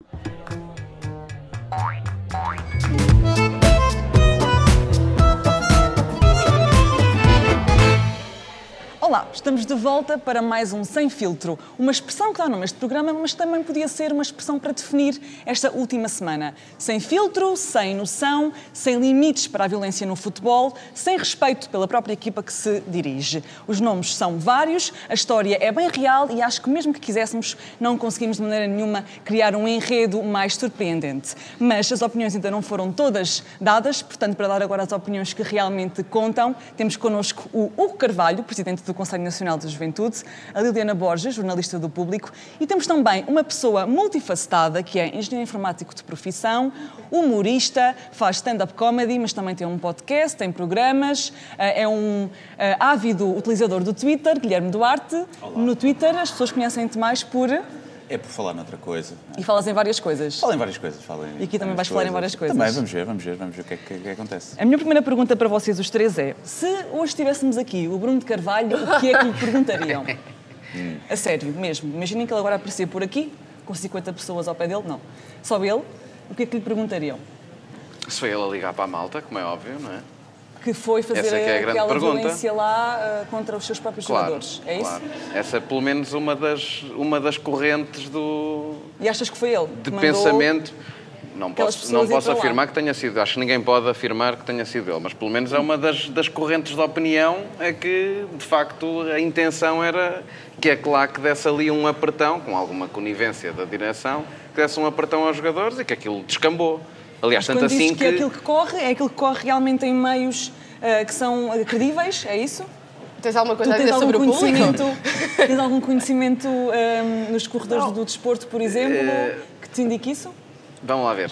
you Olá, estamos de volta para mais um Sem Filtro, uma expressão que dá nome a este programa, mas também podia ser uma expressão para definir esta última semana. Sem filtro, sem noção, sem limites para a violência no futebol, sem respeito pela própria equipa que se dirige. Os nomes são vários, a história é bem real e acho que mesmo que quiséssemos, não conseguimos de maneira nenhuma criar um enredo mais surpreendente. Mas as opiniões ainda não foram todas dadas, portanto, para dar agora as opiniões que realmente contam, temos connosco o Hugo Carvalho, presidente do Conselho Nacional da Juventude, a Liliana Borges, jornalista do Público, e temos também uma pessoa multifacetada, que é engenheiro informático de profissão, humorista, faz stand-up comedy, mas também tem um podcast, tem programas, eh, é um eh, ávido utilizador do Twitter, Guilherme Duarte. Olá. No Twitter as pessoas conhecem-te mais por... É por falar noutra coisa. E falas em várias coisas. Fala em várias coisas. Fala em E aqui também vais várias falar em várias coisas. Também, vamos ver, vamos ver, vamos ver o que é que, que acontece. A minha primeira pergunta para vocês, os três, é: se hoje tivéssemos aqui o Bruno de Carvalho, o que é que lhe perguntariam? A sério, mesmo. Imaginem que ele agora aparecia por aqui, com 50 pessoas ao pé dele, não. Só ele, o que é que lhe perguntariam? Se foi ele a ligar para a malta, como é óbvio, não é? Que foi fazer é é a aquela pergunta. violência lá ah, contra os seus próprios jogadores. É isso? claro. Essa é pelo menos uma das, uma das correntes do, E achas que foi ele? de pensamento. Não posso, não posso lá? afirmar que tenha sido. Acho que ninguém pode afirmar que tenha sido ele, mas pelo menos é uma das, das correntes de opinião é que, de facto, a intenção era que é claro que desse ali um apertão, com alguma conivência da direção, que desse um apertão aos jogadores e que aquilo descambou. Aliás, Mas tanto assim que é aquilo que corre, é aquilo que corre realmente em meios ah, que são ah, credíveis, é isso? Tens alguma Tu coisa a tens dizer algum sobre o público? conhecimento, tens algum conhecimento ahm, nos corredores do desporto, por exemplo, Eh, que te indique isso? Vamos lá ver.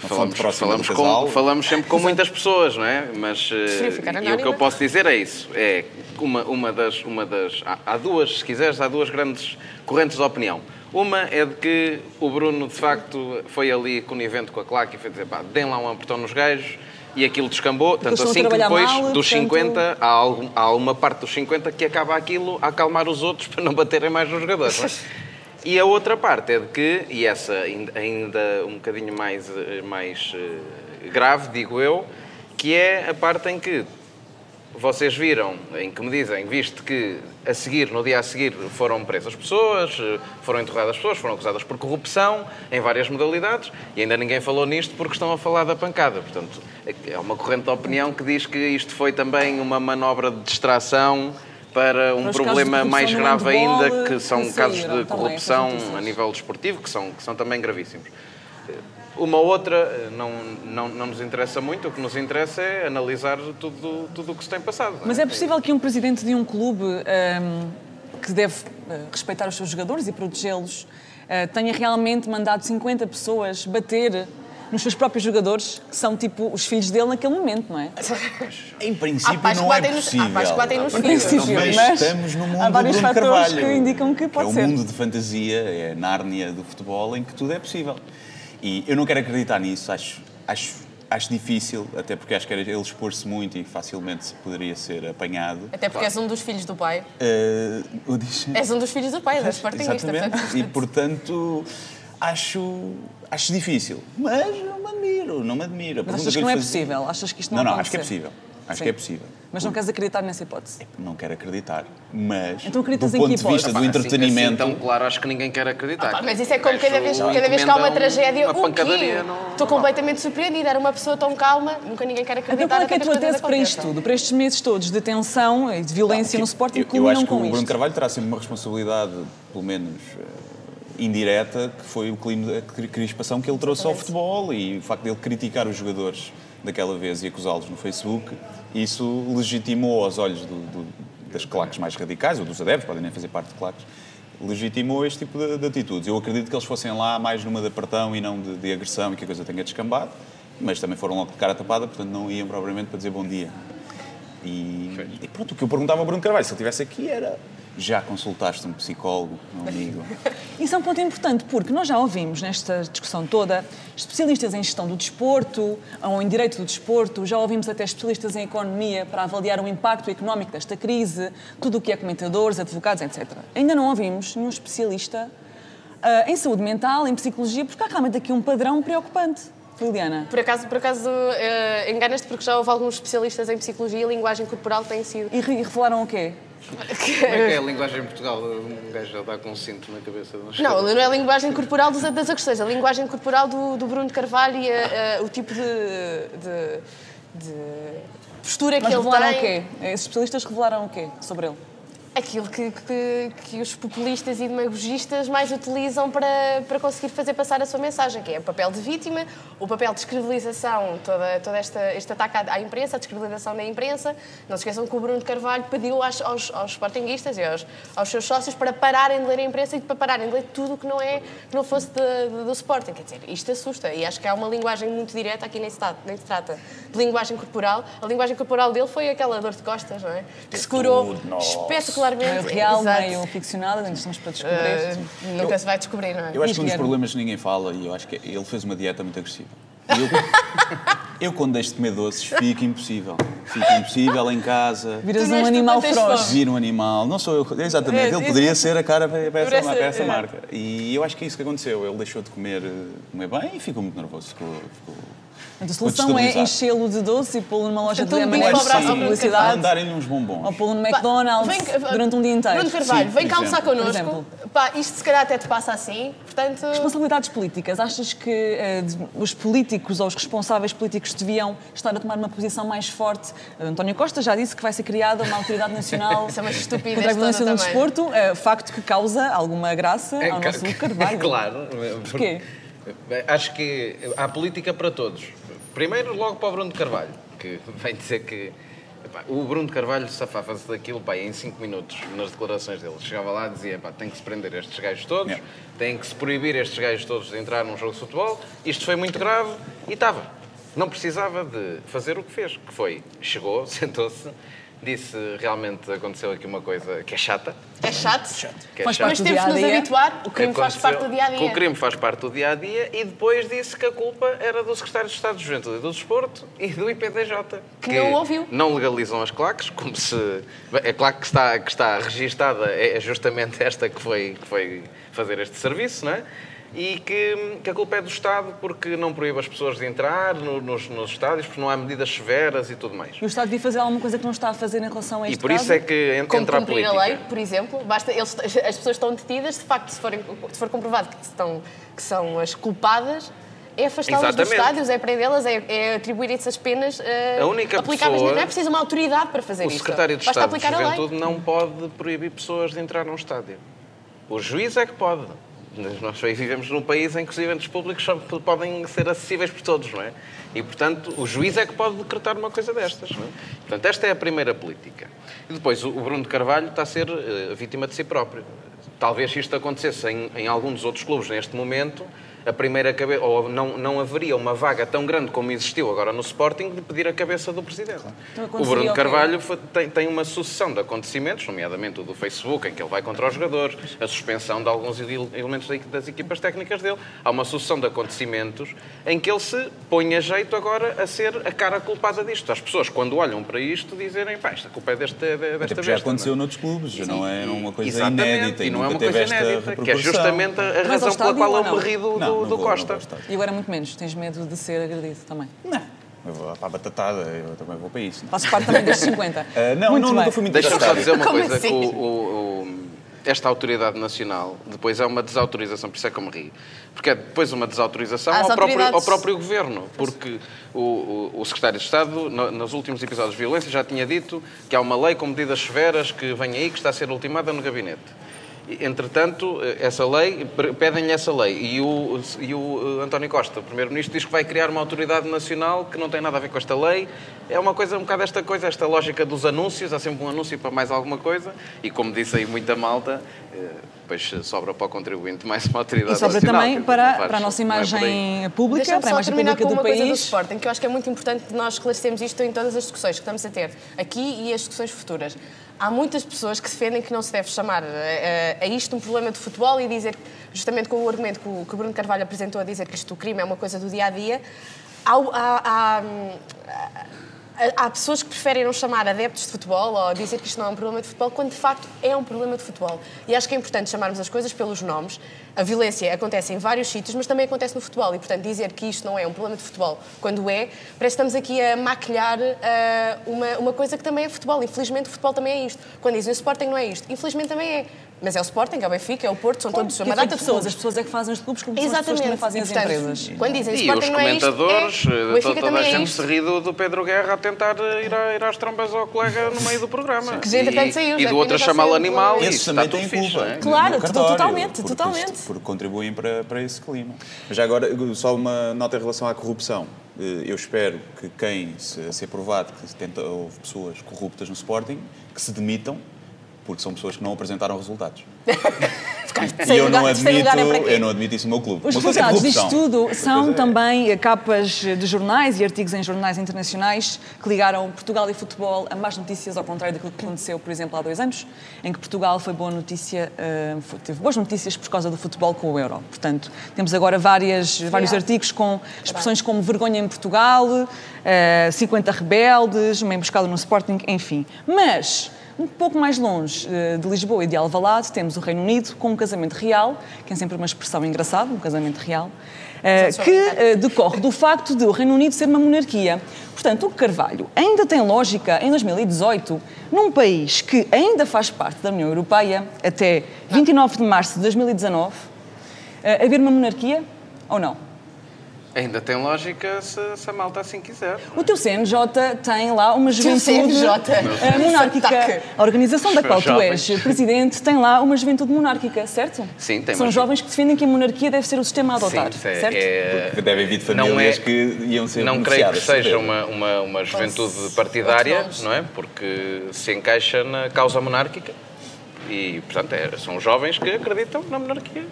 Falamos, falamos, com- falamos sempre com muitas pessoas, não é? Mas eh, e o que eu posso dizer é isso. É uma, uma das. Uma das há, há duas, se quiseres, há duas grandes correntes de opinião. Uma é de que o Bruno, de facto, foi ali conivente com a claque e foi dizer, pá, deem lá um apertão nos gajos e aquilo descambou. Tanto estão a assim que depois, mal, dos portanto- 50, há, algum- há uma parte dos 50 que acaba aquilo a acalmar os outros para não baterem mais nos jogadores. E a outra parte é de que, e essa ainda- um bocadinho mais, eh, mais eh, grave, digo eu, que é a parte em que vocês viram, em que me dizem, visto que a seguir, no dia a seguir, foram presas pessoas, eh, foram interrogadas pessoas, foram acusadas por corrupção em várias modalidades e ainda ninguém falou nisto porque estão a falar da pancada. Portanto, é uma corrente de opinião que diz que isto foi também uma manobra de distração para um problema mais grave ainda, que são que casos de também, corrupção a nível desportivo, que são, que são também gravíssimos. Uma outra eh, não, não, não nos interessa muito, o que nos interessa é analisar tudo, tudo o que se tem passado. não Mas é possível que um presidente de um clube ahm, que deve ah, respeitar os seus jogadores e protegê-los tenha realmente mandado 50 pessoas bater nos seus próprios jogadores, que são tipo os filhos dele naquele momento, não é? Em princípio Há pais não é nos- há possível. pais que batem nos filhos. Mas mas estamos no mundo há vários fatores Carvalho, que indicam que pode é ser. um mundo de fantasia, é a Nárnia do futebol em que tudo é possível. E eu não quero acreditar nisso, acho, acho, acho difícil, até porque acho que era ele expor-se muito e facilmente se poderia ser apanhado. Até porque és um dos filhos do pai. Eh, o diz- És um dos filhos do pai, da Sportingista. Exatamente. portanto, E portanto acho, acho difícil. Mas não me admiro, não me admiro. Mas achas eu que não é fazia- possível? Achas que isto não Não, não, vai acho que é possível. Acho Sim. que é possível. Mas não queres acreditar nessa hipótese? Não quero acreditar, mas Então acreditas do em ponto que de vista do Assim- entretenimento, Assim, então, claro, acho que ninguém quer acreditar. Pá, mas isso é como cada vez, cada vez que há uma um- tragédia. uma o quê? pancadaria no- Estou completamente surpreendida. Era uma pessoa tão calma, nunca ninguém quer Então acreditar. qual é que é a tua tese para isto tudo? Para estes meses todos de tensão e de violência no Sporting eu, acho que o Bruno? Carvalho terá sempre uma responsabilidade, pelo menos eh, indireta, que foi o clima de crispação que ele trouxe ao futebol e o facto de ele criticar os jogadores daquela vez e acusá-los no Facebook, isso legitimou aos olhos do- do- das claques mais radicais, ou dos adeptos, podem nem fazer parte de claques, legitimou este tipo de, de atitudes. Eu acredito que eles fossem lá mais numa de apertão e não de, de agressão e que a coisa tenha descambado, mas também foram logo de cara tapada, portanto não iam propriamente para dizer bom dia. E, e pronto, o que eu perguntava ao Bruno Carvalho, se ele estivesse aqui, era já consultaste um psicólogo, um amigo? Isso é um ponto importante, porque nós já ouvimos nesta discussão toda especialistas em gestão do desporto ou em direito do desporto, já ouvimos até especialistas em economia para avaliar o impacto económico desta crise, tudo o que é comentadores, advogados, etc. Ainda não ouvimos nenhum especialista ah, em saúde mental, em psicologia, porque há realmente aqui um padrão preocupante. Liliana. Por acaso, por acaso eh, enganas-te porque já houve alguns especialistas em psicologia e linguagem corporal que têm sido. E re- revelaram o quê? Como é que é a linguagem em Portugal? Um gajo já dá com um cinto na cabeça. de um Não, não é a linguagem corporal dos, das agressões, a linguagem corporal do, do Bruno de Carvalho e a- a- o tipo de, de, de postura Mas que ele revelaram tem. o quê? Esses especialistas revelaram o quê sobre ele? Aquilo que, que, que os populistas e demagogistas mais utilizam para, para conseguir fazer passar a sua mensagem, que é o papel de vítima, o papel de descredibilização, toda, toda esta, este ataque à, à imprensa, a descredibilização da imprensa. Não se esqueçam que o Bruno de Carvalho pediu aos, aos, aos sportinguistas e aos, aos seus sócios para pararem de ler a imprensa e para pararem de ler tudo o que não, é, que não fosse de- de- do Sporting. Quer dizer, isto assusta e acho que há uma linguagem muito direta aqui nem se, trata, nem se trata de linguagem corporal. A linguagem corporal dele foi aquela dor de costas, não é? Que se curou tudo Meio real, Exato. meio ficcionado, ainda estamos para descobrir. Eh, nunca se vai descobrir, não é? Eu acho que um dos problemas que ninguém fala, e eu acho que ele fez uma dieta muito agressiva. E Eu, eu quando deixo de comer doces, fico impossível. Fico impossível em casa. Viras um animal feroz. fome. Vir um animal, não sou eu, exatamente, É, ele poderia ser a cara para, para essa, para essa é. marca. E eu acho que é isso que aconteceu. Ele deixou de comer, eh, comer bem e ficou muito nervoso. Ficou, ficou... A solução é enchê-lo de doce e pô-lo numa loja de Portanto, um M&M's ao ao Bruno publicidade. Mandarem-lhe uns bombons. Ou pô-lo no Pá, McDonald's vem- durante um dia inteiro. Bruno Carvalho, Sim, vem. Por connosco. Pá, isto se calhar até te passa assim. Portanto, Responsabilidades políticas. Achas que eh, de- os políticos ou os responsáveis políticos deviam estar a tomar uma posição mais forte? António Costa já disse que vai ser criada uma autoridade nacional Isso é uma estupidez contra a violência também. desporto, eh, facto que causa alguma graça ao ca- nosso Carvalho. claro. Porquê? Bem, Acho que há política para todos. Primeiro, logo para o Bruno de Carvalho, que vem dizer que. epá, o Bruno de Carvalho safava-se daquilo pá, em 5 minutos nas declarações dele. Chegava lá e dizia: pá, tem que se prender estes gajos todos, Yeah. tem que se proibir estes gajos todos de entrar num jogo de futebol. Isto foi muito grave e estava. Não precisava de fazer o que fez, que foi: chegou, sentou-se, disse realmente aconteceu aqui uma coisa que é chata. é chato. Que é Faz chata. Mas parte do temos que nos dia-a-dia. habituar. O crime faz parte do dia a que O crime faz parte do dia a dia e depois disse que a culpa era do secretário de Estado de Juventude e do Desporto e do IPDJ. Que não ouviu. Não legalizam as claques, como se. A claque que está, que está registada é justamente esta que foi, que foi fazer este serviço, não é? E que, que a culpa é do Estado porque não proíbe as pessoas de entrar no- nos, nos estádios, porque não há medidas severas e tudo mais. E o Estado devia fazer alguma coisa que não está a fazer em relação a E este por caso? isso é que entra a política. a lei, por exemplo. Basta, eles, as pessoas estão detidas, de facto, se, forem, se for comprovado que, estão, que são as culpadas, é afastá-las dos estádios, é prendê-las, é, é atribuir-se as penas eh, A única aplicáveis. pessoa- Não é preciso uma autoridade para fazer O isto. secretário de Basta Estado de aplicar a lei. Juventude não pode proibir pessoas de entrar num estádio. O juiz é que pode. Nós vivemos num país em que os eventos públicos só podem ser acessíveis por todos, não é? E, portanto, o juiz é que pode decretar uma coisa destas, não é? Portanto, esta é a primeira política. E depois, o Bruno de Carvalho está a ser eh, vítima de si próprio. Talvez isto acontecesse em, em algum dos outros clubes neste momento, a primeira cabeça, ou não, não haveria uma vaga tão grande como existiu agora no Sporting de pedir a cabeça do presidente. Então o Bruno o? Carvalho foi- tem, tem uma sucessão de acontecimentos, nomeadamente o do Facebook, em que ele vai contra os jogadores, a suspensão de alguns ele- elementos da- das equipas técnicas dele. Há uma sucessão de acontecimentos em que ele se põe a jeito agora a ser a cara culpada disto. As pessoas, quando olham para isto, dizerem, pá, esta culpa é deste, de- Até desta porque já besta, aconteceu não é? noutros clubes, não é uma coisa Exatamente, inédita e não é uma teve coisa esta inédita, que é justamente a razão pela qual ou eu não? me ri do, do, do vou, Costa. E agora muito menos, tens medo de ser agredido também. Não, eu vou para a batatada, eu também vou para isso. não. Fazes parte também destes 50. Ah, não, muito não, bem. nunca fui muito Deixa-me só dizer uma Como coisa, assim? que o- o- o- esta autoridade nacional depois é uma desautorização, por isso é que eu me ri, porque é depois uma desautorização ao próprio, ao próprio governo, porque o, o- o secretário de Estado, no- nos últimos episódios de violência, já tinha dito que há uma lei com medidas severas que vem aí, que está a ser ultimada no gabinete. Entretanto, essa lei, pedem-lhe essa lei. E o, e o eh, António Costa, o Primeiro-Ministro, diz que vai criar uma autoridade nacional que não tem nada a ver com esta lei. É uma coisa, um bocado esta coisa, esta lógica dos anúncios. Há sempre um anúncio para mais alguma coisa. E como disse aí muita malta, depois sobra para o contribuinte mais uma autoridade E sobra nacional. também para, faz- para a nossa é imagem pública, Deixa-me para a imagem terminar pública com do uma coisa do país. Sporting, que eu acho que é muito importante que nós esclarecemos isto em todas as discussões que estamos a ter, aqui e as discussões futuras. Há muitas pessoas que defendem que não se deve chamar a, a- a isto um problema de futebol e dizer, justamente com o argumento que o, que o Bruno Carvalho apresentou, a dizer que isto do crime é uma coisa do dia a dia. Há, há- há, hum, há pessoas que preferem não chamar adeptos de futebol ou dizer que isto não é um problema de futebol, quando de facto é um problema de futebol. E acho que é importante chamarmos as coisas pelos nomes. A violência acontece em vários sítios, mas também acontece no futebol. E, portanto, dizer que isto não é um problema de futebol quando é, parece que estamos aqui a maquilhar uh, uma, uma coisa que também é futebol. Infelizmente, o futebol também é isto. Quando dizem o Sporting não é isto. Infelizmente também é. Mas é o Sporting, é o Benfica, é o Porto, são todos uma data de pessoas. As pessoas é que fazem os clubes, como são as pessoas que fazem e, portanto, as empresas. Quando dizem e Sporting os não é isto, comentadores, é, toda, toda a gente é se ri do, do, Pedro Guerra a tentar ir, a, ir às trombas ao colega no meio do programa. Que gente até saiu. E do outro a chamá-lo animal. E isso também tem culpa. É? Claro, totalmente, totalmente. Porque contribuem para, para esse clima. Mas já agora, só uma nota em relação à corrupção. Eh, eu espero que quem se, se aprovado que tenta, houve pessoas corruptas no Sporting, que se demitam, porque são pessoas que não apresentaram resultados. e eu não, admito, é eu não admito isso no meu clube. Os resultados disto tudo são também capas de jornais e artigos em jornais internacionais que ligaram Portugal e futebol a más notícias, ao contrário daquilo que aconteceu, por exemplo, há dois anos, em que Portugal foi boa notícia, uh, teve boas notícias por causa do futebol com o Euro. Portanto, temos agora várias, vários artigos com expressões como vergonha em Portugal, uh, eh, 50 rebeldes, uma emboscada no Sporting, enfim. Mas um pouco mais longe eh, de Lisboa e de Alvalade temos o Reino Unido com um casamento real, que é sempre uma expressão engraçada, um casamento real, eh, que eh, decorre do facto de o Reino Unido ser uma monarquia. Portanto, o Carvalho ainda tem lógica em 2018, num país que ainda faz parte da União Europeia até 29 de março de 2019, haver uma monarquia ou não? Ainda tem lógica se, se, a malta assim quiser. O teu CNJ tem lá uma juventude uh, monárquica. A organização da qual tu és presidente tem lá uma juventude monárquica, certo? Sim, tem. São jovens que defendem que a monarquia deve ser o sistema a adotar, Sim, é, certo? É... Porque devem vir de famílias é, que iam ser Não creio que seja uma, uma, uma juventude partidária, não é? Porque se encaixa na causa monárquica e, portanto, é, são jovens que acreditam na monarquia.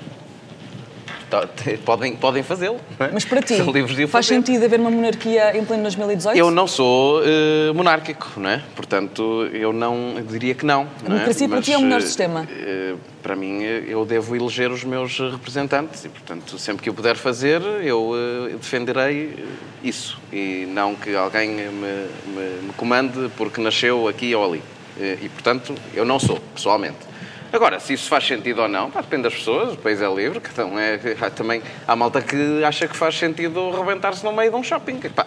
Tá, podem, podem fazê-lo. É? Mas para ti, faz sentido haver uma monarquia em pleno 2018? Eu não sou uh, monárquico, não é? Portanto, eu não eu diria que não. A democracia é? para ti é o melhor sistema? Uh, para mim, eu devo eleger os meus representantes e, portanto, sempre que eu puder fazer, eu uh, defenderei isso e não que alguém me, me, me comande porque nasceu aqui ou ali. E, portanto, eu não sou, pessoalmente. Agora, se isso faz sentido ou não, pá, depende das pessoas, o país é livre, então é, há, também há malta que acha que faz sentido rebentar-se no meio de um shopping. Pá,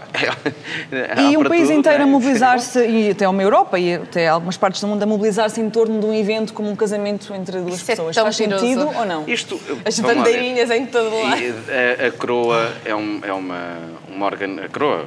é, e um país tudo, inteiro é? a mobilizar-se, e até uma Europa e até algumas partes do mundo a mobilizar-se em torno de um evento como um casamento entre duas Isso é pessoas. É faz sentido ou não? Isto, As bandeirinhas em todo lado. A, a coroa é, um, é uma, uma organ... a coroa,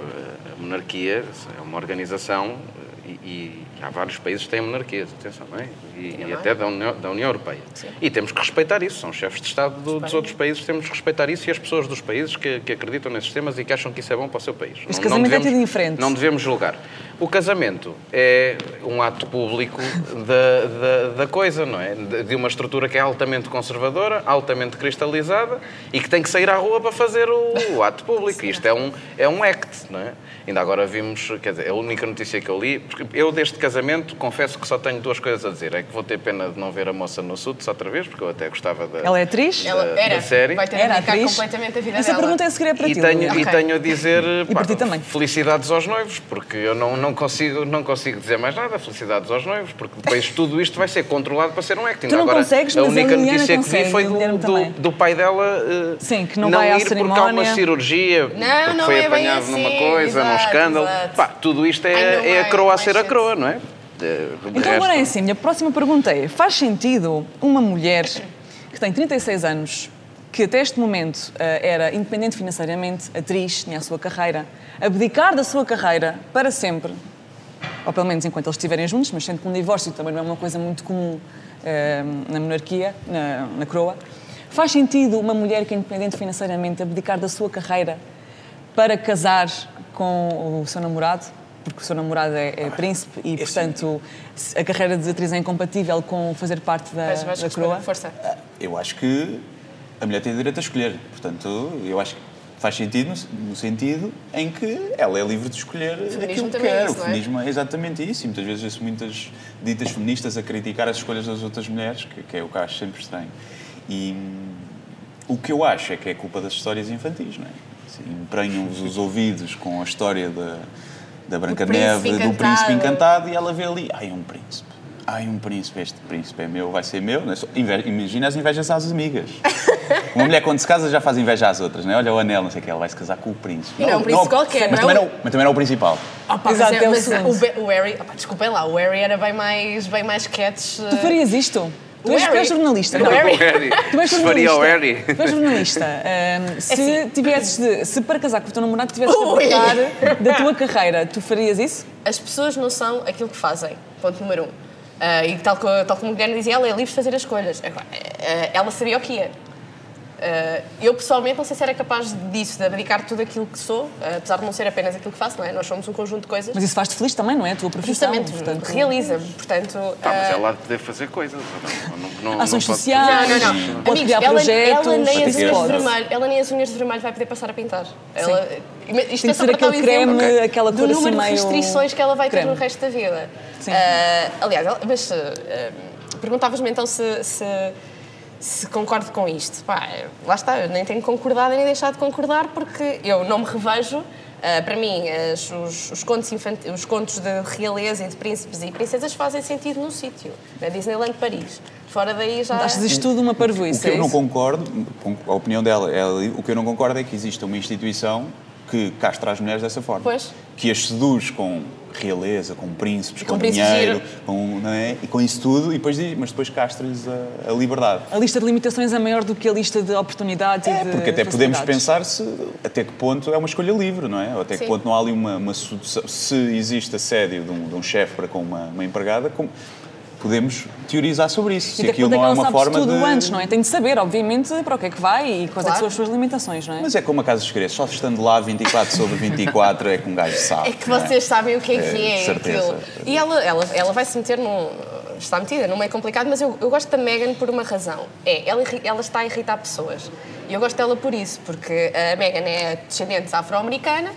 a monarquia é uma organização e, e há vários países que têm monarquias, atenção, não é? E, e até da União, da União Europeia. Sim. E temos que respeitar isso, são chefes de Estado do, dos outros países, temos que respeitar isso e as pessoas dos países que, que, acreditam nesses temas e que acham que isso é bom para o seu país. Este não, casamento não devemos, é diferente. Não devemos julgar. O casamento é um ato público da, da, da coisa, não é? De, de, uma estrutura que é altamente conservadora, altamente cristalizada e que tem que sair à rua para fazer o, o ato público. Isto é um, é um act, não é? Ainda agora vimos, quer dizer, a única notícia que eu li, porque eu deste casamento confesso que só tenho duas coisas a dizer. É que vou ter pena de não ver a moça no Suits outra vez, porque eu até gostava da, Ela é atriz? Da, Ela era. da série. Vai ter era atriz. completamente a vida Essa dela. pergunta é segredo para e ti. Tenho, okay. E tenho a dizer e pá, ti também. felicidades aos noivos, porque eu não, não, consigo, não consigo dizer mais nada. Felicidades aos noivos, porque depois tudo isto vai ser controlado para ser um acting. Tu não Agora, consegues, a única a notícia consegue, que vi foi do, do, do, pai dela uh, Sim, que não, não vai ir à porque cerimónia. há uma cirurgia, não, porque não foi é apanhado assim, numa coisa, exato, num escândalo. Pá, tudo isto é, é a coroa a ser a coroa, não é? Então agora é assim, minha próxima pergunta é, faz sentido uma mulher que tem 36 anos, que até este momento era independente financeiramente, atriz, tinha a sua carreira, abdicar da sua carreira para sempre, ou pelo menos enquanto eles estiverem juntos, mas sendo que um divórcio também não é uma coisa muito comum na monarquia, na, na coroa, faz sentido uma mulher que é independente financeiramente abdicar da sua carreira para casar com o seu namorado? Porque o seu namorado é, é príncipe e, portanto, a carreira de atriz é incompatível com fazer parte da, da coroa? Força. Eu acho que a mulher tem direito a escolher. Portanto, eu acho que faz sentido no, sentido em que ela é livre de escolher aquilo que quer. É isso, o feminismo é? é? exatamente isso. E muitas vezes há muitas ditas feministas a criticar as escolhas das outras mulheres, que, que é o que acho sempre estranho. E hum, o que eu acho é que é culpa das histórias infantis, não é? Assim, Emprenham-vos os ouvidos com a história da da Branca príncipe Neve, do encantado. príncipe encantado, e ela vê ali, ai, um príncipe. Ai, um príncipe, este príncipe é meu, vai ser meu. Não é Imagina as invejas às amigas. Uma mulher, quando se casa, já faz inveja às outras, não é? Olha o anel, não sei o que, ela vai se casar com o príncipe. E não é um príncipe qualquer, mas, não é também o- não, mas também não é o principal. Opa, Exato, mas, é- o mas o, o Harry, opa, desculpem lá, o Harry era bem mais, bem mais sketches. Tu farias isto? Tu O és, és jornalista, O não? Harry. O Harry. Tu és o jornalista. Tu és jornalista. Ahm, se assim. tivesses de, se para casar com o teu namorado tivesses de abdicar da tua carreira, tu farias isso? As pessoas não são aquilo que fazem, ponto número um. Ah, e tal, tal como a Guilherme dizia, ela é livre de fazer as escolhas. Ah, ela sabia o que ia. Ah, eu pessoalmente não sei se era capaz disso, de abdicar tudo aquilo que sou, ah, apesar de não ser apenas aquilo que faço, não é? Nós somos um conjunto de coisas. Mas isso faz-te feliz também, não é? A tua profissão. Justamente, portanto, realiza-me. Portanto, Pá, mas ah, ela há de poder fazer coisas. Não, não, não, Ações não pode- sociais. Não, não, não. Pode Amigos, criar ela, projetos. ela nem as unhas de pode. vermelho, ela nem as unhas de vermelho vai poder passar a pintar. Ela, isto Tem é só ser para dar um aquele creme, exemplo aquela do assim número de meio restrições que ela vai ter creme. no resto da vida. Sim. Ah, aliás, ela- mas perguntavas-me então se, se, se concordo com isto. Pá, lá está, eu nem tenho concordado nem deixado de concordar porque eu não me revejo. Ah, para mim, as- os, os contos infantis, os contos de realeza e de príncipes e princesas fazem sentido no sítio, na Disneyland Paris. Fora daí já. Achas isto tudo uma O parvoíce? que eu é não concordo, a opinião dela, ela- o que eu não concordo é que exista uma instituição que castra as mulheres dessa forma. Pois. Que as seduz com realeza, com príncipes, com, com dinheiro, giro. com, não é? e com isso tudo, e depois diz, mas depois castra-lhes a, a liberdade. A lista de limitações é maior do que a lista de oportunidades É, e de porque até podemos pensar se até que ponto é uma escolha livre, não é? Ou até que Sim. ponto não há ali uma, uma sedução. Se existe assédio de um, de um chefe para com uma, uma empregada, como- podemos teorizar sobre isso. E Se até aquilo é não é ela uma sabe forma tudo de. antes, não é? Tem de saber, obviamente, para o que é que vai e quais é que Claro. são as suas limitações, não é? Mas é como a casa dos segredos, só estando lá 24 sobre 24 é que um gajo sabe. É que não é? vocês sabem o que é É, que é, de certeza. aquilo. E ela, ela, ela vai se meter num. Está metida num meio complicado, mas eu, eu gosto da Megan por uma razão. É, ela, ela está a irritar pessoas. E eu gosto dela por isso, porque a Megan é descendente afro-americana,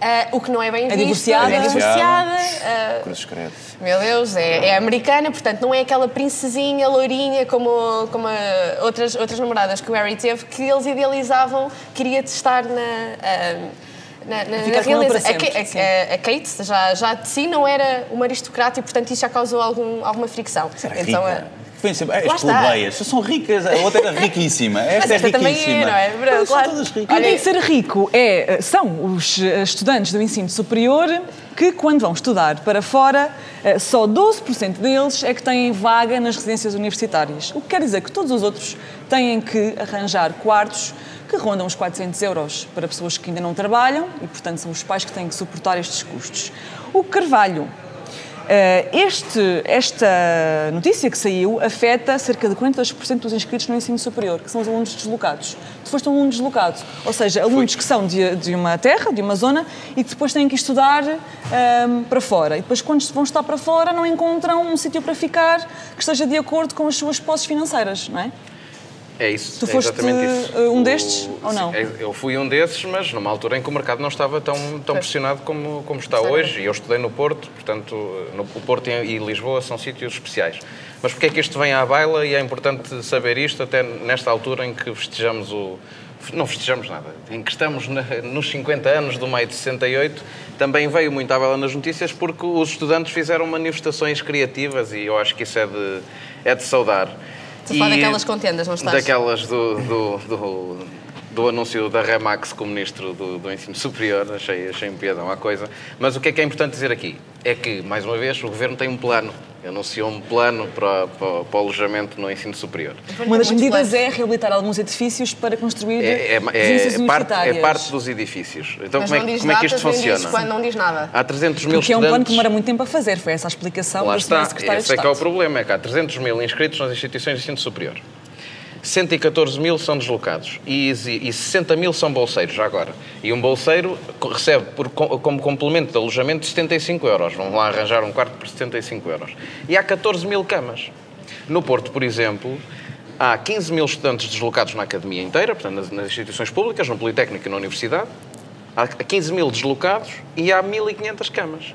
ah, o que não é bem É visto. divorciada. É divorciada. Cruzes credo. meu Deus, é, é americana, portanto não é aquela princesinha loirinha como, como a- outras, outras namoradas que o Harry teve, que eles idealizavam, queria testar na, ah, na, na, na A, sempre, a- a- a Kate já, já de si não era uma aristocrata e portanto isso já causou algum, alguma fricção. Então, rica. ah, Vem sempre, "Ah, Lá as plebeias, são ricas, a outra era riquíssima, esta Mas é esta também riquíssima. é, não é? Verdade, São claro. todas ricas. Olha, tem que ser rico é, são os eh, estudantes do ensino superior que, quando vão estudar para fora, eh, só 12% deles é que têm vaga nas residências universitárias. O que quer dizer que todos os outros têm que arranjar quartos que rondam os 400 euros para pessoas que ainda não trabalham e, portanto, são os pais que têm que suportar estes custos. O Carvalho este- esta notícia que saiu afeta cerca de 42% dos inscritos no ensino superior, que são os alunos deslocados. Tu foste um aluno deslocado, ou seja, alunos que são de, de uma terra, de uma zona, e que depois têm que estudar um, para fora. E depois, quando vão estar para fora, não encontram um sítio para ficar que esteja de acordo com as suas posses financeiras, não é? É isso. Tu é foste, exatamente isso. uh, um destes, ou não? Sim, é- eu fui um desses, mas numa altura em que o mercado não estava tão, tão pressionado como, como está hoje. E eu estudei no Porto, portanto, no, o Porto e e Lisboa são sítios especiais. Mas porque é que isto vem à baila e é importante saber isto até nesta altura em que festejamos o. Não festejamos nada. Em que estamos na- nos 50 anos do maio de 68, também veio muito à baila nas notícias porque os estudantes fizeram manifestações criativas e eu acho que isso é de, é de saudar. Estás a falar daquelas contendas, não estás? Daquelas do, do, do, do anúncio da Remax como Ministro do, do Ensino Superior, achei, achei um piadão à coisa. Mas o que é que é importante dizer aqui? É que, mais uma vez, o Governo tem um plano. Anunciou um plano para, para, para o alojamento no ensino superior. Uma das medidas é reabilitar alguns edifícios para construir É, é, residências é, parte, é parte dos edifícios. Então, Mas como é, diz como é que isto diz funciona? quando, não diz nada. Há 300 mil Porque é um plano que estudantes... demora muito tempo a fazer, foi essa a explicação Lá da está, senhora Secretária esse de é que é o Estado. problema, é que há 300 mil inscritos nas instituições de ensino superior. 114 mil são deslocados e, e 60 mil são bolseiros, já agora. E um bolseiro recebe por co- como complemento de alojamento 75 euros. Vão lá arranjar um quarto por 75 euros. E há 14 mil camas. No Porto, por exemplo, há 15 mil estudantes deslocados na academia inteira, portanto, nas, nas instituições públicas, no Politécnico e na Universidade. Há 15 mil deslocados e há 1.500 camas.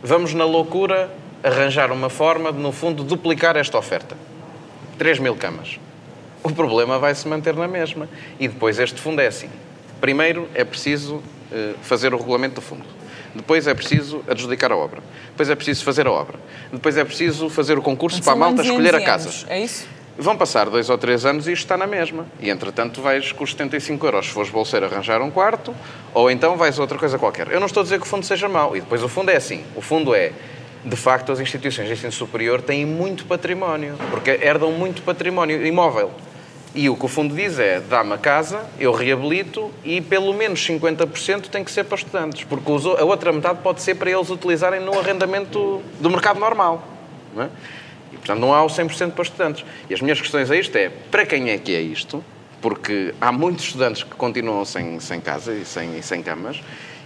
Vamos, na loucura, arranjar uma forma de, no fundo, duplicar esta oferta. 3 mil camas. O problema vai se manter na mesma. E depois este fundo é assim. Primeiro é preciso eh, fazer o regulamento do fundo. Depois é preciso adjudicar a obra. Depois é preciso fazer a obra. Depois é preciso fazer o concurso para a malta escolher a casa. É isso? Vão passar dois ou três anos e isto está na mesma. E, entretanto, vais com os 75 euros, se fores bolseiro, arranjar um quarto, ou então vais a outra coisa qualquer. Eu não estou a dizer que o fundo seja mau. E depois o fundo é assim. O fundo é, de facto, as instituições de ensino superior têm muito património, porque herdam muito património imóvel. E o que o fundo diz é, dá-me a casa, eu reabilito e pelo menos 50% tem que ser para estudantes, porque a outra metade pode ser para eles utilizarem no arrendamento do mercado normal. Não é? E, portanto, não há o 100% para estudantes. E as minhas questões a isto é, para quem é que é isto? Porque há muitos estudantes que continuam sem, sem casa e sem, e sem camas.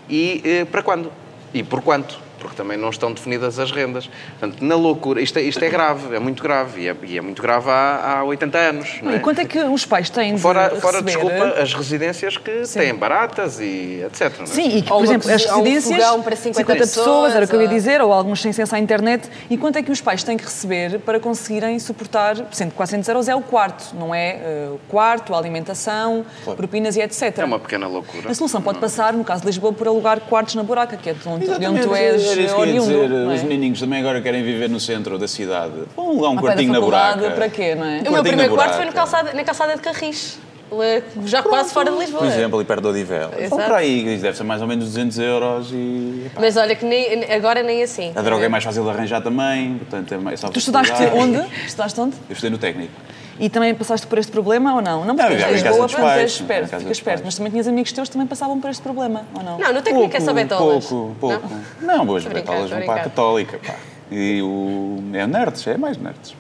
E eh, para quando? E por quanto? Porque também não estão definidas as rendas. Portanto, na loucura, isto é, isto é grave, é muito grave. E é, e é muito grave há, há 80 anos. Não é? E quanto é que os pais têm de Fora, fora receber? desculpa, as residências que têm baratas e etc. não é? Sim, e que, Ou por uma exemplo, as ou um residências, fogão para 50 pessoas, era o que eu ia pessoas, dizer, ou alguns sem acesso à internet. E quanto é que os pais têm que receber para conseguirem suportar, sendo que 400 euros é o quarto, não é? Eh, O quarto, a alimentação, propinas e etc. É uma pequena loucura. A solução pode passar, no caso de Lisboa, por alugar quartos na buraca, que é de onde, de onde tu és era isso que eu ia dizer. é? Os menininhos também agora querem viver no centro da cidade. Vão alugar um da quartinho na buraca. para quê, não é? O quartinho meu primeiro quarto foi calçada, na calçada de Carris, lá- já quase fora de Lisboa. Por exemplo, ali perto do Odivel. Vão Exato. para aí, deve ser mais ou menos 200 euros e... epá, Mas olha que nem, agora nem assim. A droga é mais fácil de arranjar também, portanto é mais Tu estudaste onde? Estudaste onde? Eu estudei no técnico. E também passaste por este problema ou não? Não, porque Não, Lisboa, pais, és em esperto, dos esperto. pais. Mas também tinhas amigos teus que também passavam por este problema, ou não? Não, no técnico é só betolas. Pouco, pouco. Não, boas betolas vão para a católica, pá. E o... é nerds, é mais nerds.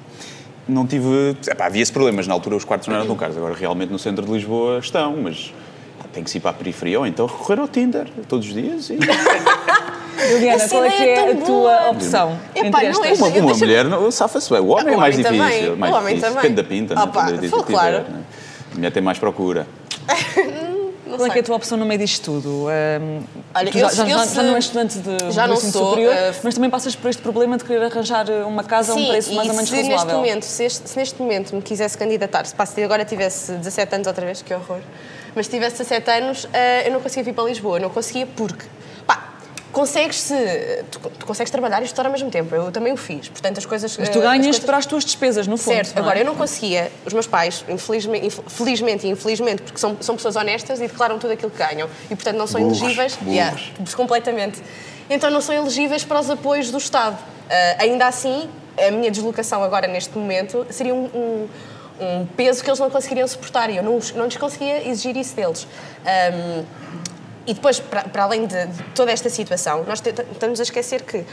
Não tive... Epá, havia esse problema, mas na altura os quartos não eram tão caros. Agora realmente no centro de Lisboa estão, mas pá, tem que se ir para a periferia ou então recorrer ao Tinder todos os dias e... Essa qual é que é é a tua boa. opção? Epá, entre não é estas? Uma, uma mulher não- safa-se bem. O homem é mais homem também. difícil. Mais O homem difícil. também. Depende da pinta, não é? Foi que claro. tiver, não é? A mulher tem mais procura. Qual é que é a tua opção no meio disto tudo? Hum, Olha, tu eu- já, já- eu já- se- já não és estudante de Já não ensino sou, superior, eh, mas também passas por este problema de querer arranjar uma casa a um preço mais ou menos se neste, razoável. momento, se, este- se neste momento me quisesse candidatar, se passe- agora tivesse 17 anos outra vez, que horror, mas se tivesse 17 anos, eh, eu não conseguia vir para Lisboa. Não conseguia porque, consegues-se, tu, tu consegues trabalhar e estudar ao mesmo tempo. Eu também o fiz. Portanto, as coisas. Mas tu eh, as ganhas coisas- para as tuas despesas, no fundo. Certo, não é? agora eu não conseguia, os meus pais, infelizmente, inf- felizmente e infelizmente, porque são, são pessoas honestas e declaram tudo aquilo que ganham e, portanto, não são Burros, elegíveis. burros. Yeah, completamente. Então, não são elegíveis para os apoios do Estado. Ah, ainda assim, a minha deslocação agora, neste momento, seria um. um um peso que eles não conseguiriam suportar e eu não, não lhes conseguia exigir isso deles. Ahm, e depois, para, além de, toda esta situação, nós estamos a esquecer que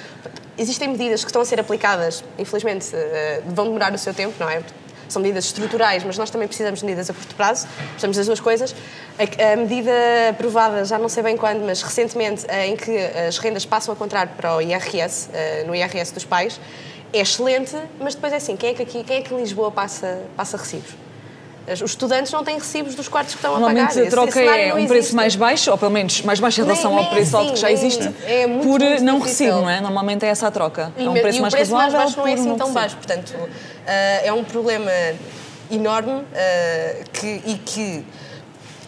existem medidas que estão a ser aplicadas, infelizmente eh, vão demorar o seu tempo, não é? São medidas estruturais, mas nós também precisamos de medidas a curto prazo, precisamos das duas coisas. A, a medida aprovada, já não sei bem quando, mas recentemente, eh, em que as rendas passam a contar para o IRS, eh, no IRS dos pais, é excelente, mas depois é assim, quem é que, aqui, quem é que em Lisboa passa, passa recibos? Os estudantes não têm recibos dos quartos que estão a pagar. Normalmente a troca é um preço mais baixo, ou pelo menos mais baixo em Nem- relação nem ao preço alto que já assim, nem- existe, é muito, por muito não difícil. recibo, não é? Normalmente é essa a troca. E, é um preço e mais o preço mais baixo não é assim tão baixo. Portanto, ah, é um problema enorme ah, que, e que,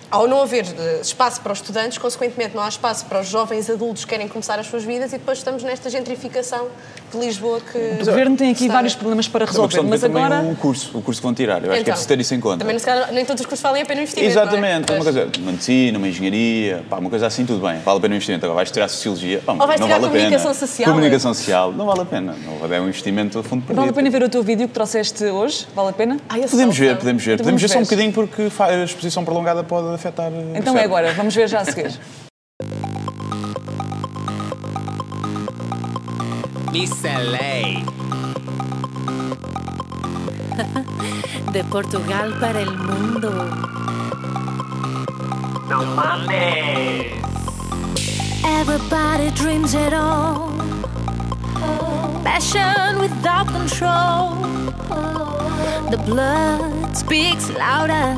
ao não haver eh, espaço para os estudantes, consequentemente não há espaço para os jovens adultos que querem começar as suas vidas e depois estamos nesta gentrificação de Lisboa que... O governo tem aqui está- vários problemas para É uma resolver, mas ver também agora. o curso, o curso que vão tirar. Eu acho que é Então, preciso ter isso em conta. Também, calhar, nem todos os cursos valem a pena o investimento, não é? Exatamente, uma Pois. coisa, uma medicina, uma engenharia, pá, uma coisa assim, tudo bem, vale a pena o investimento. Agora vais tirar Sociologia, pá, Ou vais não tirar vale a pena. Comunicação Social, Comunicação Social, não vale a pena. Não, é um investimento a fundo perdido. Vale a pena ver o teu vídeo que trouxeste hoje? Vale a pena? Ai, a Podemos ver, podemos ver. Então Podemos ver vamos só um ver. bocadinho porque a exposição prolongada pode afetar. o Então é agora, vamos ver já a seguir. Miss LA. De Portugal para el mundo. No mames. Everybody dreams it all. Passion without control. The blood speaks louder.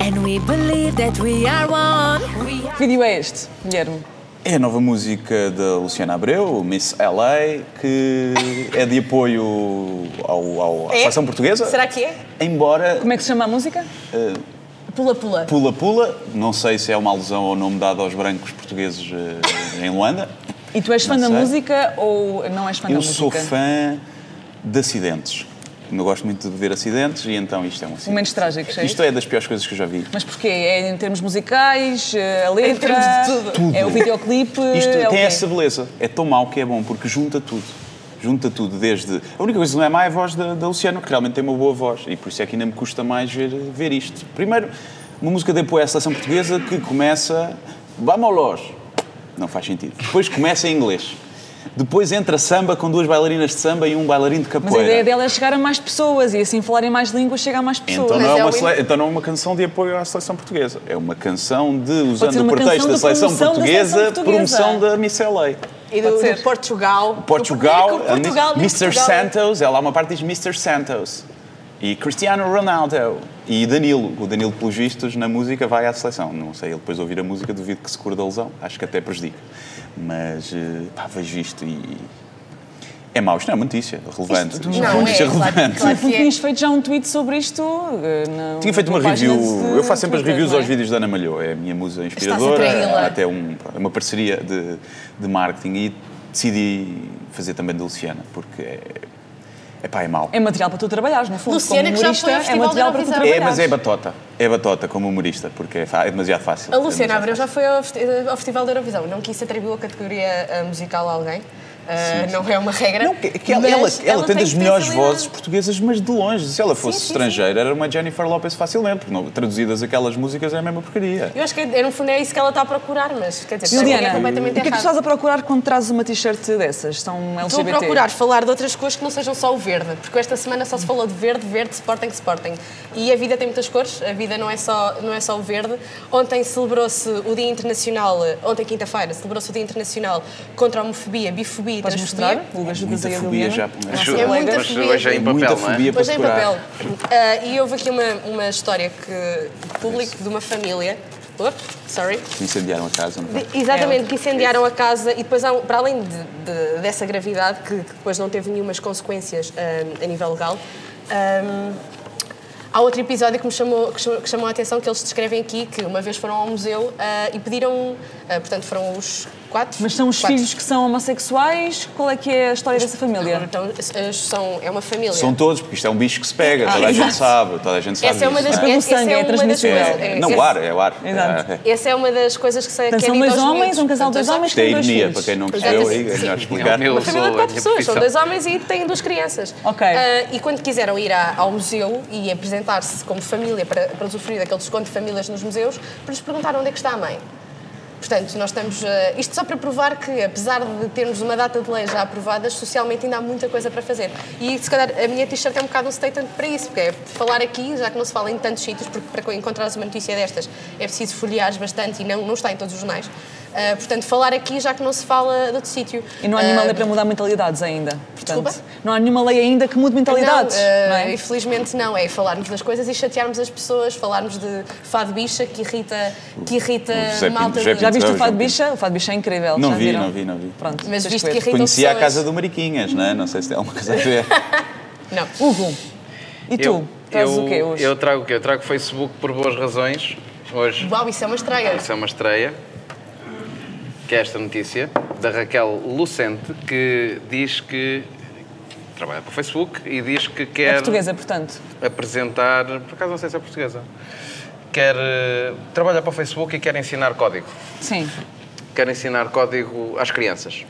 And we believe that we are one. We are Que vídeo é este, Guilherme? É a nova música da Luciana Abreu, Miss LA, que é de apoio ao, ao, à É? seleção portuguesa. Será que é? Embora Como é que se chama a música? uh, Pula-pula. Pula Pula, não sei se é uma alusão ao nome dado aos brancos portugueses eh, em Luanda. E tu és fã Não da sei. música ou não és fã da Eu música? sou fã de acidentes. Eu gosto muito de ver acidentes e então isto é um acidente. Momentos trágicos, é Isto é das piores coisas que eu já vi. Mas porquê? É em termos musicais, eh, a letra, de tudo. Tudo. é o videoclipe, Isto é tem essa beleza. É tão mau que é bom, porque junta tudo. Junta tudo, desde... A única coisa que não é má é a voz da, da Luciana, que realmente tem uma boa voz. E por isso é que ainda me custa mais ver, ver isto. Primeiro, uma música de apoio à seleção portuguesa que começa... Vamos Não faz sentido. Depois começa em inglês. Depois entra samba com duas bailarinas de samba e um bailarino de Mas a capoeira. ideia dela é chegar a mais pessoas e assim falar em mais línguas chega a mais pessoas. Então não, é é uma sele- então não é uma canção de apoio à seleção portuguesa. É uma canção de, usando o pretexto da seleção promoção da portuguesa, seleção portuguesa. promoção da Miss LA. E do, do Portugal. Portugal, Do Portugal, Mr. Portugal. Santos, ela há uma parte que diz Mr. Santos. E Cristiano Ronaldo. E Danilo. O Danilo, pelos vistos, na música vai à seleção. Não sei, ele depois de ouvir a música, duvido que se cure da lesão. Acho que até prejudica. Mas, eh, pá, vejo isto e... É mau, isto não é uma notícia relevante. Isto- Isto não, é uma notícia é, claro, relevante. claro. Tu que é. tinhas feito já um tweet sobre isto? eh, na Tinha feito uma review. de Eu faço sempre as reviews não é? aos vídeos da Ana Malhou. É a minha musa inspiradora. Há até um, é uma parceria de, de marketing e decidi fazer também da Luciana, porque é, é pá, é mau. É material para tu trabalhares, no fundo. Luciana, como que já humorista, foi é material para tu Eurovisão. É, trabalhares. mas é batota. É batota como humorista, porque é, é demasiado fácil. A Luciana É Abreu já foi ao, ao Festival da Eurovisão. Não quis atribuir a categoria eh, musical a alguém. Eh, não é uma regra. Não, que, que ela, ela, ela tem das melhores vozes portuguesas, mas de longe. Se ela fosse sim, sim. estrangeira, era uma Jennifer Lopez facilmente, porque não- traduzidas aquelas músicas é a mesma porcaria. Eu acho que no fundo é isso que ela está a procurar, mas quer dizer, Liliana, é o completamente que é que tu estás a procurar quando trazes uma t-shirt dessas? São LGBT? Estou a procurar falar de outras cores que não sejam só o verde, porque esta semana só se falou de verde, verde, Sporting, Sporting. E a vida tem muitas cores, a vida não é só, não é só o verde. Ontem celebrou-se o Dia Internacional, ontem quinta-feira, celebrou-se o Dia Internacional contra a homofobia, bifobia e Podes mostrar? Ajudas Muita fobia já, É muita Mas fobia. hoje é em papel, Muita não é? fobia Pois é, em papel. Ah, e houve aqui uma, uma história que, público de uma família. Ops, sorry. Que incendiaram a casa. não é? De- exatamente, que incendiaram a casa e depois, há um- para além de- de- dessa gravidade, que, que depois não teve nenhumas consequências ah, a nível legal, ah, há outro episódio que me chamou, que chamou, que chamou a atenção, que eles descrevem aqui, que uma vez foram ao museu ah, e pediram, ah, portanto, foram os quatro... Mas são os quatro. filhos que são homossexuais? Qual é que é a história dessa família? Então, são, é uma família. São todos, porque isto é um bicho que se pega, Ah, toda a gente exato. sabe, toda a gente sabe Essa é uma das, não é? pelo sangue, é transmissível. coisas- É, é- não, o ar, é o ar. Exato. É. Essa é uma das coisas que, se- que é são dois homens, um casal de dois homens Isto é com dois ironia, filhos. para quem não Exato, percebeu aí, é melhor explicar. Uma família de quatro pessoas, são dois homens e têm duas crianças. Ok. Ah, e quando quiseram ir ao museu e apresentar-se como família para, para usufruir daquele desconto de famílias nos museus, lhes perguntaram onde é que está a mãe. Portanto, nós estamos. ah, isto só para provar que, apesar de termos uma data de lei já aprovadas, socialmente ainda há muita coisa para fazer. E se calhar a minha t-shirt é um bocado um statement para isso, porque é falar aqui, já que não se fala em tantos sítios, porque para encontrares uma notícia destas é preciso folhear bastante e não, não está em todos os jornais. Ah, portanto, falar aqui, já que não se fala de outro sítio. E não há nenhuma Ah, lei para mudar mentalidades ainda. Portanto, Desculpa? não há nenhuma lei ainda que mude mentalidades. Não, eh, não é? infelizmente não. É falarmos das coisas e chatearmos as pessoas, falarmos de fado bicha que irrita, que irrita José malta. José de- Já viste o Fado Pinto. Bicha? O Fado Bicha é incrível. Não já vi, viram? não vi, não vi. Pronto, Mas ver. que irritam Conhecia a pessoas. casa do Mariquinhas, não é? Não sei se tem alguma coisa a ver. Não. Hugo, e tu? Eu, Trazes eu, o quê hoje? eu trago o quê? Eu trago o Facebook por boas razões. Hoje Uau, isso é uma estreia. Isso é uma estreia. Que é esta notícia da Raquel Lucente, que diz que trabalha para o Facebook e diz que É quer portuguesa, portanto. apresentar. Por acaso não sei se é portuguesa. Quer. eh, trabalha para o Facebook e quer ensinar código. Sim. Quer ensinar código às crianças.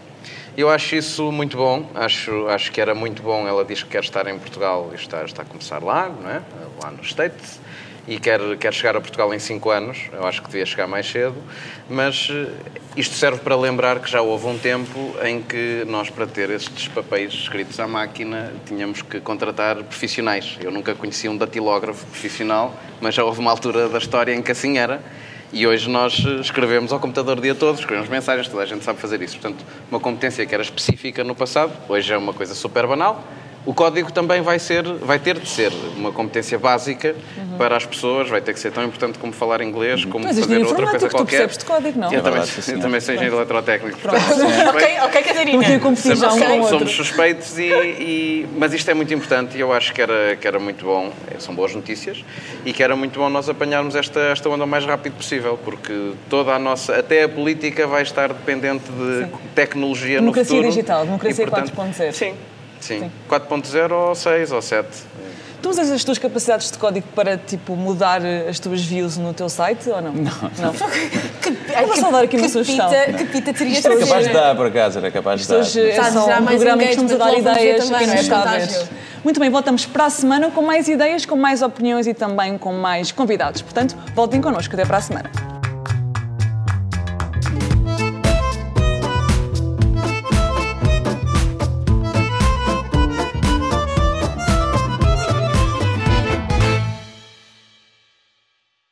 Eu acho isso muito bom, acho, acho que era muito bom. Ela diz que quer estar em Portugal e está, está a começar lá, não é? lá no States, e quer, quer chegar a Portugal em 5 anos. Eu acho que devia chegar mais cedo, mas eh, isto serve para lembrar que já houve um tempo em que nós, para ter estes papéis escritos à máquina, tínhamos que contratar profissionais. Eu nunca conheci um datilógrafo profissional, mas já houve uma altura da história em que assim era. E hoje nós eh, escrevemos ao computador o dia todo, escrevemos mensagens, toda a gente sabe fazer isso. Portanto, uma competência que era específica no passado, hoje é uma coisa super banal, O código também vai, ser, vai ter de ser uma competência básica para as pessoas, vai ter que ser tão importante como falar inglês, como Tu és fazer outra coisa tu qualquer. percebes de código, não? Eu, É também, verdade, sim, eu também sou engenheiro eletrotécnico. portanto, ok, ok, Catarina. Porque eu competir já um somos, somos suspeitos, e, e- mas isto é muito importante e eu acho que era, que era muito bom, eh, são boas notícias, e que era muito bom nós apanharmos esta, esta onda o mais rápido possível, porque toda a nossa, até a política vai estar dependente de tecnologia Democracia no futuro. digital, democracia E, portanto, 4.0. Sim, sim. 4.0 ou 6 ou 7. Tu usas as tuas capacidades de código para, tipo, mudar as tuas views no teu site ou não? Não. não. Ai, vou só dar aqui uma que sugestão. Pita, que pita terias Isto é de Capaz de dar, por acaso, era capaz de dar. Hoje é só um programa que estamos a dar ideias também, não é? Muito bem, voltamos para a semana com mais ideias, com mais opiniões e também com mais convidados. Portanto, voltem connosco. Até para a semana.